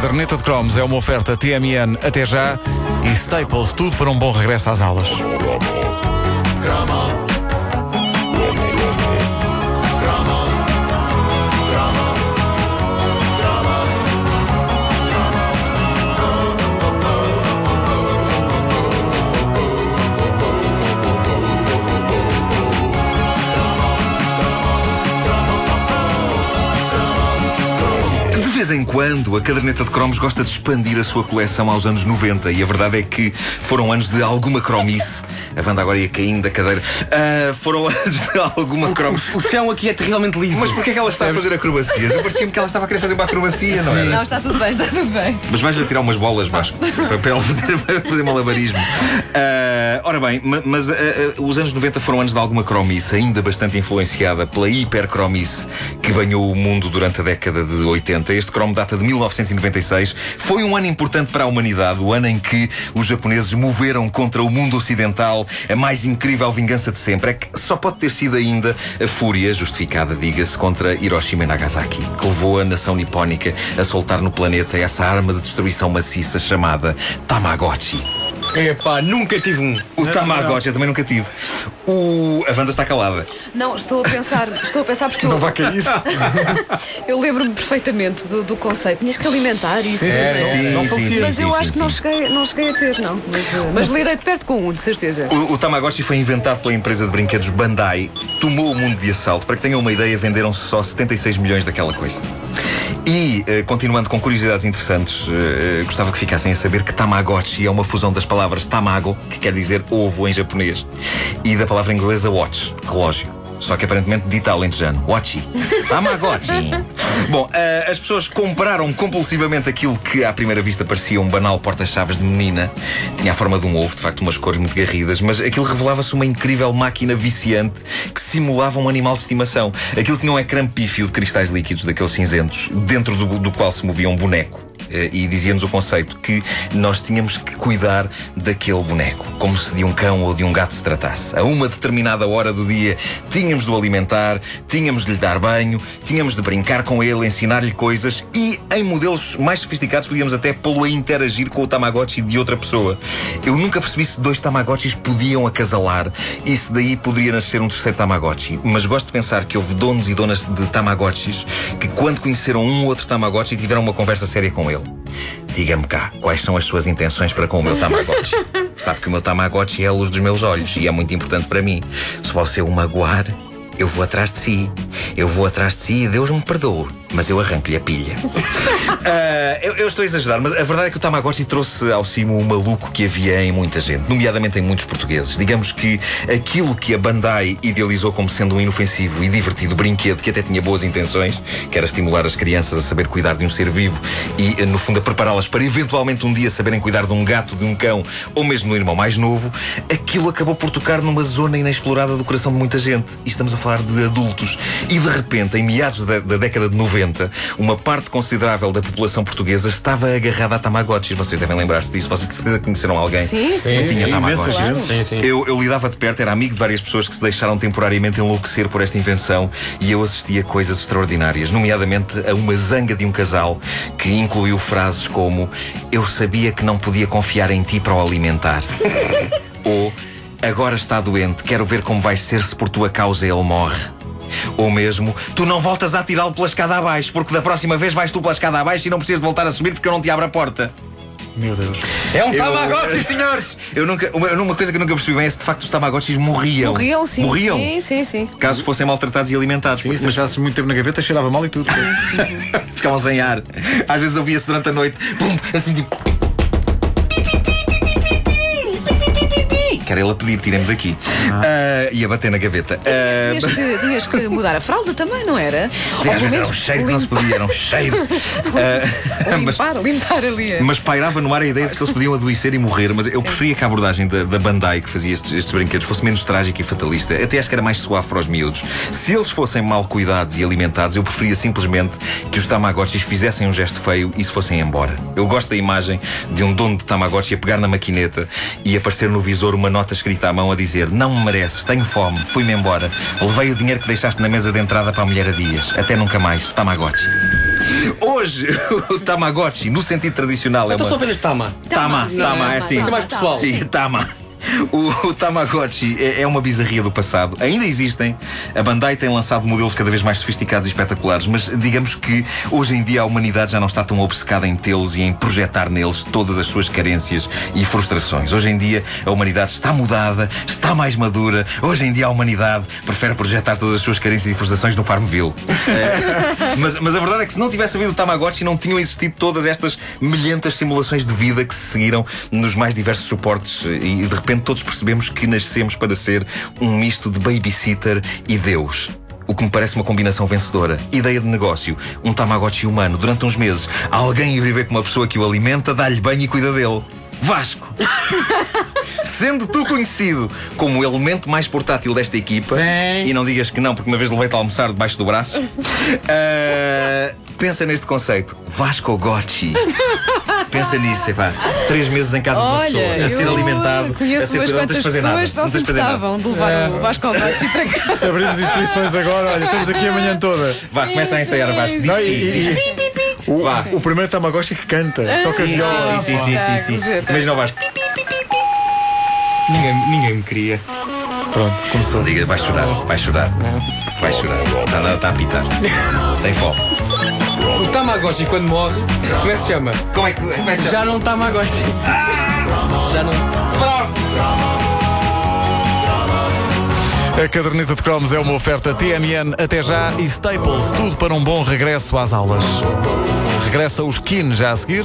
caderneta de cromos é uma oferta TMN até já e Staples, tudo para um bom regresso às aulas. Vez em quando, a caderneta de cromos gosta de expandir a sua coleção aos anos 90 e a verdade é que foram anos de alguma cromice. A banda agora ia caindo da cadeira. Ah, foram anos de alguma cromice. O chão aqui é terrivelmente liso. Mas porquê é que ela está a fazer acrobacias? Eu parecia-me que ela estava a querer fazer uma acrobacia, não era? Não, está tudo bem, está tudo bem. Mas vais-lhe tirar umas bolas, Vasco, para, para ela fazer, fazer malabarismo. Ah, ora bem, ma- mas ah, os anos 90 foram anos de alguma cromice, ainda bastante influenciada pela hipercromice que banhou o mundo durante a década de 80. Este cromo data de 1996. Foi um ano importante para a humanidade, o ano em que os japoneses moveram contra o mundo ocidental a mais incrível vingança de sempre. É que só pode ter sido ainda a fúria, justificada, diga-se, contra Hiroshima e Nagasaki, que levou a nação nipónica a soltar no planeta essa arma de destruição maciça chamada Tamagotchi. Epá, nunca tive um. O Tamagotchi eu também nunca tive. O... A Wanda está calada. Não, estou a pensar, estou a pensar porque eu, Não vai cair. eu lembro-me perfeitamente do, do conceito. Tinhas que alimentar isso. sim, não é? sim, não sim, Mas sim, eu sim, acho que não cheguei, não cheguei a ter, não. Mas, eh, mas lidei de perto com um, de certeza. O, o Tamagotchi foi inventado pela empresa de brinquedos Bandai, tomou o mundo de assalto. Para que tenham uma ideia, venderam-se só 76 milhões daquela coisa. E, eh, continuando com curiosidades interessantes, eh, gostava que ficassem a saber que Tamagotchi é uma fusão das palavras tamago, que quer dizer ovo em japonês, e da palavra inglesa watch, relógio. Só que aparentemente dita alentejano. Watchi. Tamagotchi. Bom, eh, as pessoas compraram compulsivamente aquilo que à primeira vista parecia um banal porta-chaves de menina. Tinha a forma de um ovo, de facto, umas cores muito garridas, mas aquilo revelava-se uma incrível máquina viciante que simulava um animal de estimação. Aquilo tinha um ecrã pífio de cristais líquidos, daqueles cinzentos, dentro do, do qual se movia um boneco. Eh, E dizia-nos o conceito que nós tínhamos que cuidar daquele boneco, como se de um cão ou de um gato se tratasse. A uma determinada hora do dia tínhamos de o alimentar, tínhamos de lhe dar banho, tínhamos de brincar com ele, ensinar-lhe coisas e, em modelos mais sofisticados, podíamos até pô-lo a interagir com o Tamagotchi de outra pessoa. Eu nunca percebi se dois Tamagotchis podiam acasalar e se daí poderia nascer um terceiro Tamagotchi. Mas gosto de pensar que houve donos e donas de Tamagotchis que, quando conheceram um ou outro Tamagotchi, tiveram uma conversa séria com ele. Diga-me cá, quais são as suas intenções para com o meu Tamagotchi? Sabe que o meu Tamagotchi é a luz dos meus olhos e é muito importante para mim. Se você o magoar, eu vou atrás de si. Eu vou atrás de si e Deus me perdoe. Mas eu arranco-lhe a pilha. Ah, eu, eu estou a exagerar, mas a verdade é que o Tamagotchi trouxe ao cimo o maluco que havia em muita gente, nomeadamente em muitos portugueses. Digamos que aquilo que a Bandai idealizou como sendo um inofensivo e divertido brinquedo que até tinha boas intenções, que era estimular as crianças a saber cuidar de um ser vivo e, no fundo, a prepará-las para eventualmente um dia saberem cuidar de um gato, de um cão ou mesmo do irmão mais novo, aquilo acabou por tocar numa zona inexplorada do coração de muita gente. E estamos a falar de adultos. E de repente, em meados da, da década de 90, uma parte considerável da população portuguesa estava agarrada a Tamagotchis. Vocês devem lembrar-se disso. Vocês de certeza conheceram alguém Sim, sim, que sim. tinha Tamagotchi. imensa Claro. Sim, sim. Eu, eu lidava de perto, era amigo de várias pessoas que se deixaram temporariamente enlouquecer por esta invenção e eu assistia a coisas extraordinárias, nomeadamente a uma zanga de um casal que incluiu frases como Eu sabia que não podia confiar em ti para o alimentar. Ou Agora está doente, quero ver como vai ser se por tua causa ele morre. Ou mesmo, tu não voltas a tirá-lo pela escada abaixo, porque da próxima vez vais tu pela escada abaixo e não precisas de voltar a subir porque eu não te abro a porta. Meu Deus. É um Eu- Tamagotchi, senhores! Eu nunca, uma, uma coisa que eu nunca percebi bem é se de facto os Tamagotchis morriam. Morriam, sim. Morriam. Sim, sim, sim. Caso fossem maltratados e alimentados. Sim, se deixasses muito tempo na gaveta, cheirava mal e tudo. Ficavam sem ar. Às vezes ouvia-se durante a noite. Pum, assim tipo. Que era ele a pedir, tirem-me daqui. Ah, e a bater na gaveta. Ah, Tinhas que, tinhas que mudar a fralda também, não era? sim, às vezes era um cheiro que não se podia, era um cheiro. Ah, mas, Limpar, limpar ali. mas pairava no ar a ideia de que eles podiam adoecer e morrer. Mas eu preferia que a abordagem da, da Bandai que fazia estes, estes brinquedos fosse menos trágica e fatalista. Até acho que era mais suave para os miúdos. Se eles fossem mal cuidados e alimentados, eu preferia simplesmente que os Tamagotchis fizessem um gesto feio e se fossem embora. Eu gosto da imagem de um dono de Tamagotchi a pegar na maquineta e aparecer no visor uma nota escrita à mão a dizer: Não me mereces, tenho fome, fui-me embora. Levei o dinheiro que deixaste na mesa de entrada para a mulher a dias. Até nunca mais, Tamagotchi. Hoje, o Tamagotchi, no sentido tradicional, é Então só uma. apenas Tama. Tama, Tama, Tama, é Tama, assim. Isso é mais Tama. pessoal. Sim, Tama. O, o Tamagotchi é, é uma bizarria do passado. Ainda existem. A Bandai tem lançado modelos cada vez mais sofisticados e espetaculares, mas digamos que hoje em dia a humanidade já não está tão obcecada em tê-los e em projetar neles todas as suas carências e frustrações. Hoje em dia a humanidade está mudada, está mais madura. Hoje em dia a humanidade prefere projetar todas as suas carências e frustrações no Farmville. É, mas, mas a verdade é que se não tivesse havido o Tamagotchi, não tinham existido todas estas milhentas simulações de vida que se seguiram nos mais diversos suportes e de repente todos percebemos que nascemos para ser um misto de babysitter e Deus. O que me parece uma combinação vencedora. Ideia de negócio. Um Tamagotchi humano. Durante uns meses, alguém ir viver com uma pessoa que o alimenta, dá-lhe banho e cuida dele. Vasco! Sendo tu conhecido como o elemento mais portátil desta equipa, e não digas que não, porque uma vez levei-te a almoçar debaixo do braço, ah, pensa neste conceito. Vasco Gotchi. Pensa nisso, epá. Três meses em casa de uma pessoa, Olha, a ser eu alimentado, a conheço ser cuidado, não tens de fazer nada. não tens de fazer nada. de levar o Vasco Alvachi para casa. Se abrirmos inscrições agora, olha, estamos aqui a manhã toda. Vá, começa a ensaiar Vasco. Diz Não, e- diz e- pi. O, Vá. o primeiro Tamagotchi que canta, toca Sim, viola. sim, sim, sim, sim, sim, sim. Jeito. Imagina o Vasco. Ninguém, ninguém me queria. Pronto, começou. Diga, vai chorar, vai chorar. Vai chorar. Está, está a apitar. Tem fome. O Tamagotchi, quando morre, como é que se chama? Como é que. Como é que se chama? Já não Tamagotchi. Já não. A caderneta de cromos é uma oferta TMN até já e Staples, tudo para um bom regresso às aulas. Regressa o Skin já a seguir.